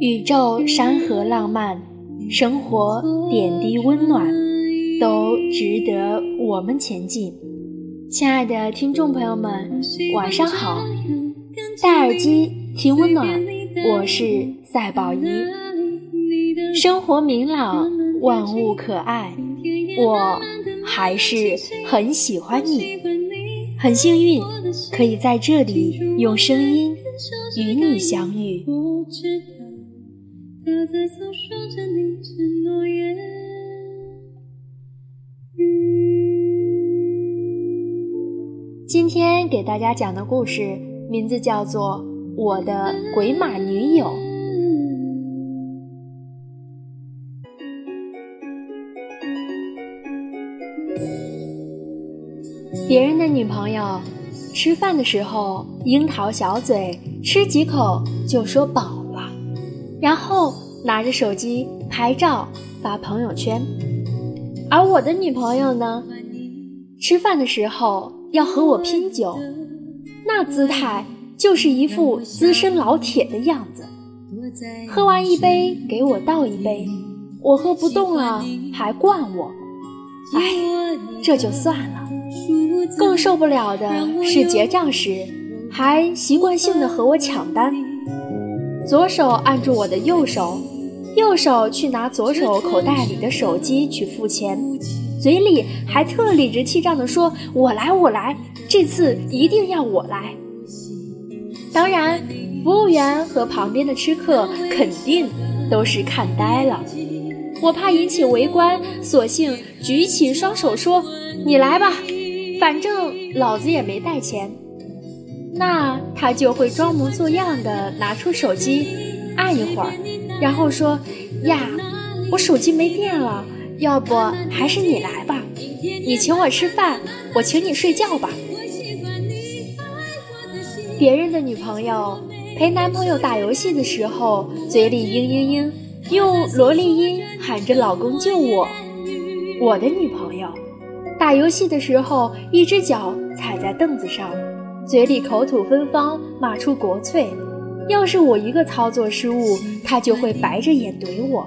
宇宙山河浪漫，生活点滴温暖，都值得我们前进。亲爱的听众朋友们，晚上好！戴耳机听温暖，我是赛宝仪。生活明朗，万物可爱，我还是很喜欢你。很幸运，可以在这里用声音与你相遇。今天给大家讲的故事名字叫做《我的鬼马女友》。女朋友吃饭的时候樱桃小嘴，吃几口就说饱了，然后。拿着手机拍照发朋友圈，而我的女朋友呢，吃饭的时候要和我拼酒，那姿态就是一副资深老铁的样子。喝完一杯给我倒一杯，我喝不动了还灌我，哎，这就算了。更受不了的是结账时还习惯性的和我抢单，左手按住我的右手。右手去拿左手口袋里的手机去付钱，嘴里还特理直气壮地说：“我来，我来，这次一定要我来。”当然，服务员和旁边的吃客肯定都是看呆了。我怕引起围观，索性举起双手说：“你来吧，反正老子也没带钱。”那他就会装模作样的拿出手机，按一会儿。然后说：“呀，我手机没电了，要不还是你来吧？你请我吃饭，我请你睡觉吧。”别人的女朋友陪男朋友打游戏的时候，嘴里嘤嘤嘤，用萝莉音喊着“老公救我”。我的女朋友打游戏的时候，一只脚踩在凳子上，嘴里口吐芬芳，骂出国粹。要是我一个操作失误，他就会白着眼怼我，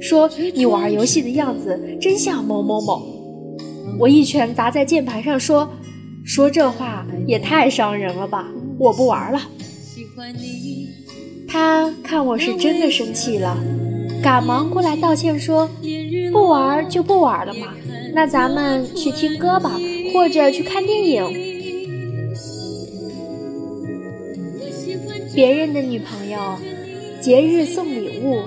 说：“你玩游戏的样子真像某某某。”我一拳砸在键盘上，说：“说这话也太伤人了吧！我不玩了。”他看我是真的生气了，赶忙过来道歉说：“不玩就不玩了嘛，那咱们去听歌吧，或者去看电影。”别人的女朋友节日送礼物，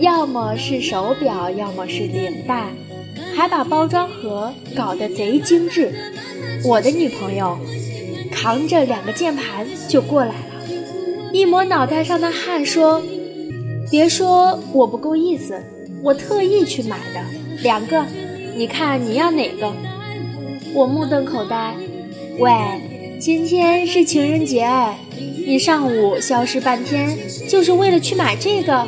要么是手表，要么是领带，还把包装盒搞得贼精致。我的女朋友扛着两个键盘就过来了，一抹脑袋上的汗，说：“别说我不够意思，我特意去买的两个，你看你要哪个？”我目瞪口呆，喂，今天是情人节。你上午消失半天，就是为了去买这个？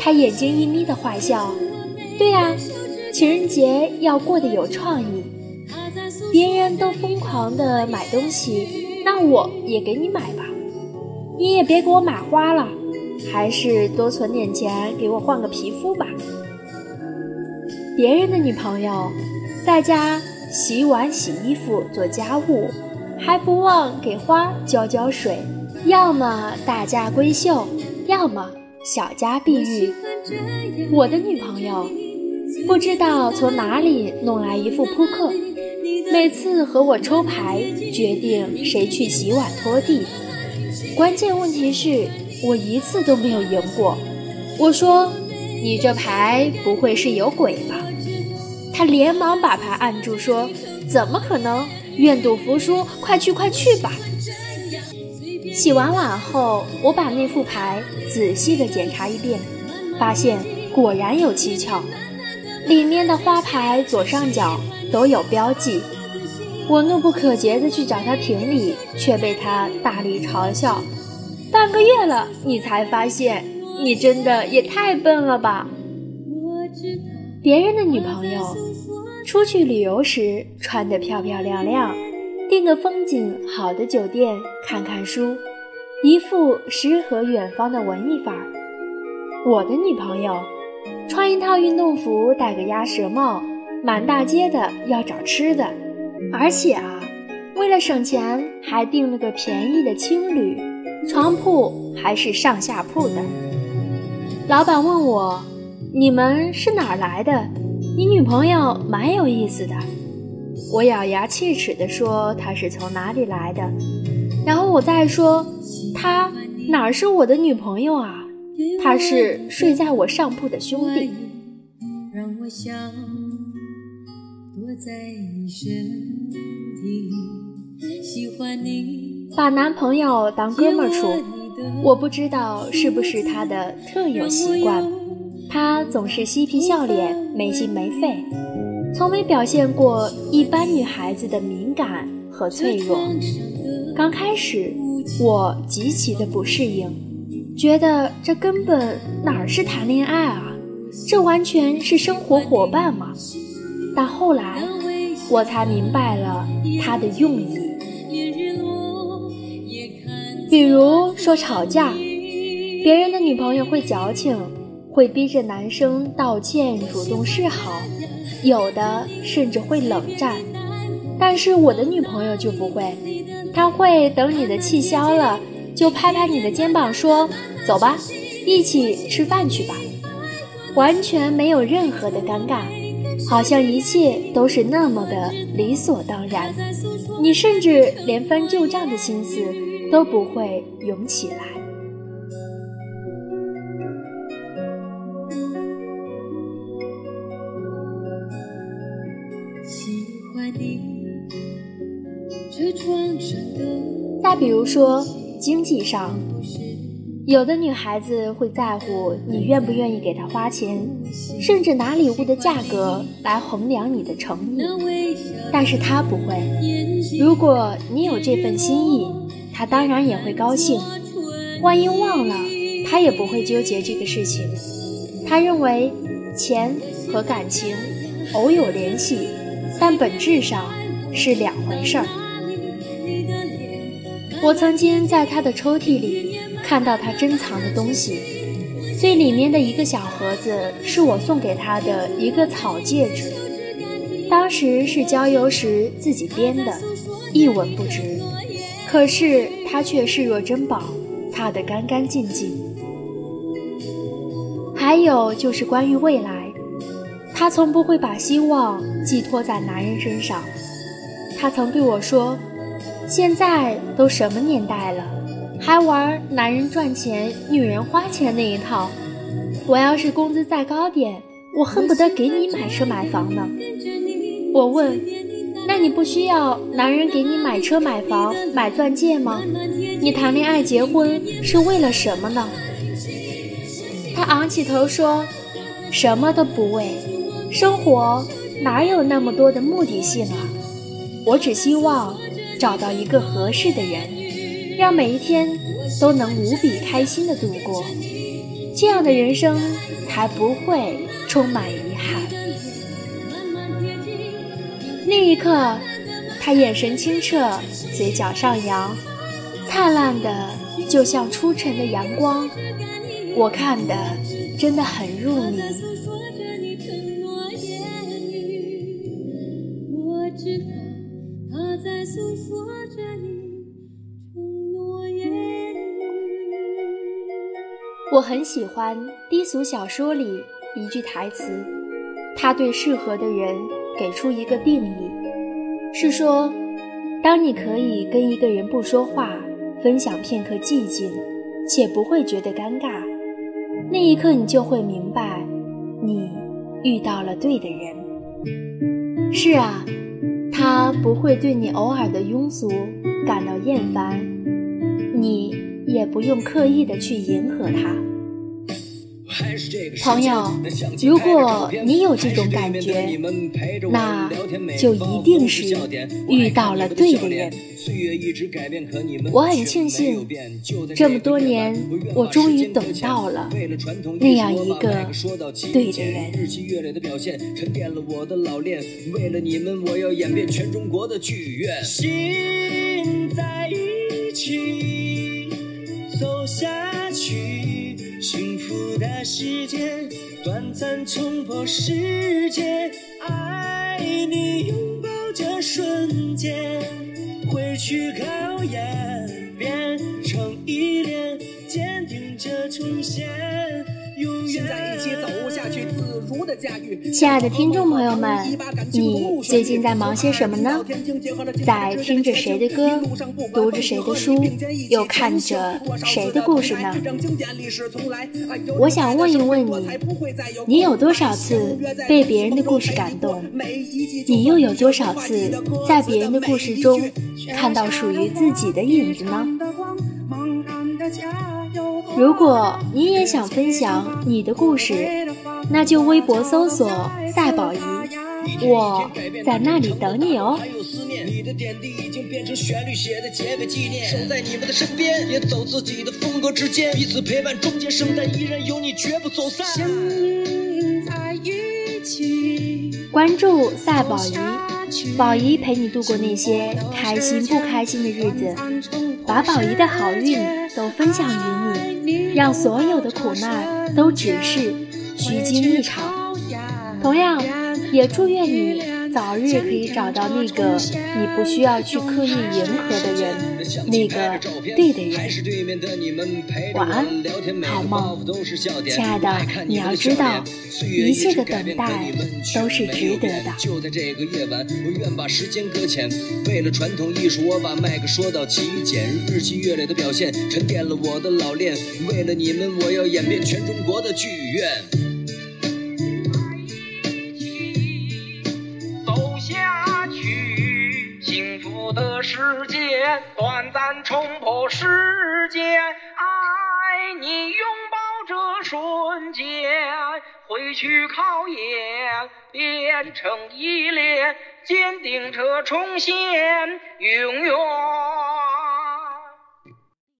他眼睛一眯的坏笑。对呀，情人节要过得有创意。别人都疯狂的买东西，那我也给你买吧。你也别给我买花了，还是多存点钱给我换个皮肤吧。别人的女朋友在家洗碗、洗衣服、做家务。还不忘给花浇浇水，要么大家闺秀，要么小家碧玉。我的女朋友不知道从哪里弄来一副扑克，每次和我抽牌决定谁去洗碗拖地。关键问题是我一次都没有赢过。我说：“你这牌不会是有鬼吧？”他连忙把牌按住，说：“怎么可能？”愿赌服输，快去快去吧！洗完碗后，我把那副牌仔细的检查一遍，发现果然有蹊跷，里面的花牌左上角都有标记。我怒不可遏的去找他评理，却被他大力嘲笑。半个月了，你才发现，你真的也太笨了吧！别人的女朋友出去旅游时穿得漂漂亮亮，订个风景好的酒店看看书，一副诗和远方的文艺范儿。我的女朋友穿一套运动服，戴个鸭舌帽，满大街的要找吃的，而且啊，为了省钱还订了个便宜的青旅，床铺还是上下铺的。老板问我。你们是哪儿来的？你女朋友蛮有意思的。我咬牙切齿地说：“她是从哪里来的？”然后我再说：“她哪是我的女朋友啊？她是睡在我上铺的兄弟。”让我想。我在你身体。喜欢你把男朋友当哥们儿处，我不知道是不是他的特有习惯。他总是嬉皮笑脸、没心没肺，从没表现过一般女孩子的敏感和脆弱。刚开始，我极其的不适应，觉得这根本哪儿是谈恋爱啊，这完全是生活伙伴嘛。但后来，我才明白了他的用意。比如说吵架，别人的女朋友会矫情。会逼着男生道歉、主动示好，有的甚至会冷战。但是我的女朋友就不会，她会等你的气消了，就拍拍你的肩膀说：“走吧，一起吃饭去吧。”完全没有任何的尴尬，好像一切都是那么的理所当然。你甚至连翻旧账的心思都不会涌起来。再比如说，经济上，有的女孩子会在乎你愿不愿意给她花钱，甚至拿礼物的价格来衡量你的诚意。但是她不会，如果你有这份心意，他当然也会高兴。万一忘了，他也不会纠结这个事情。他认为，钱和感情偶有联系，但本质上是两回事儿。我曾经在他的抽屉里看到他珍藏的东西，最里面的一个小盒子是我送给他的一个草戒指，当时是郊游时自己编的，一文不值，可是他却视若珍宝，擦得干干净净。还有就是关于未来，他从不会把希望寄托在男人身上，他曾对我说。现在都什么年代了，还玩男人赚钱、女人花钱那一套？我要是工资再高点，我恨不得给你买车买房呢。我问，那你不需要男人给你买车买房买钻戒吗？你谈恋爱结婚是为了什么呢？他昂起头说，什么都不为，生活哪有那么多的目的性啊？我只希望。找到一个合适的人，让每一天都能无比开心的度过，这样的人生才不会充满遗憾。那一刻，他眼神清澈，嘴角上扬，灿烂的就像初晨的阳光，我看的真的很入迷。我很喜欢低俗小说里一句台词，他对适合的人给出一个定义，是说，当你可以跟一个人不说话，分享片刻寂静，且不会觉得尴尬，那一刻你就会明白，你遇到了对的人。是啊，他不会对你偶尔的庸俗感到厌烦，你。也不用刻意的去迎合他。朋友，如果你有这种感觉，那就一定是遇到了对的人。我很庆幸，这么多年，我终于等到了那样一个对的人。心在一起走下去，幸福的时间短暂冲破世界，爱你拥抱这瞬间，挥去考验，变成依恋，坚定着重现。亲爱的听众朋友们，你最近在忙些什么呢？在听着谁的歌，读着谁的书，又看着谁的故事呢？我想问一问你，你有多少次被别人的故事感动？你又有多少次在别人的故事中看到属于自己的影子呢？如果你也想分享你的故事，那就微博搜索“赛宝仪”，我在那里等你哦。你的点滴已经变成旋律写的结尾纪念，守在你们的身边，也走自己的风格之间，彼此陪伴，依然有你，绝不走散。在一起，关注赛宝仪，宝仪陪你度过那些开心不开心的日子，把宝仪的好运都分享于你，让所有的苦难都只是虚惊一场。同样，也祝愿你。早日可以找到那个你不需要去刻意迎合的人，那个对的人。晚安，好梦，亲爱的，你要知道，一切的等待都是值得的。就在这个夜晚，我愿把时间搁浅。为了传统艺术，我把麦克说到极简。日积月累的表现，沉淀了我的老练。为了你们，我要演遍全中国的剧院。时间短暂冲破时间，爱你拥抱这瞬间，回去考验变成依恋，坚定着重现永远。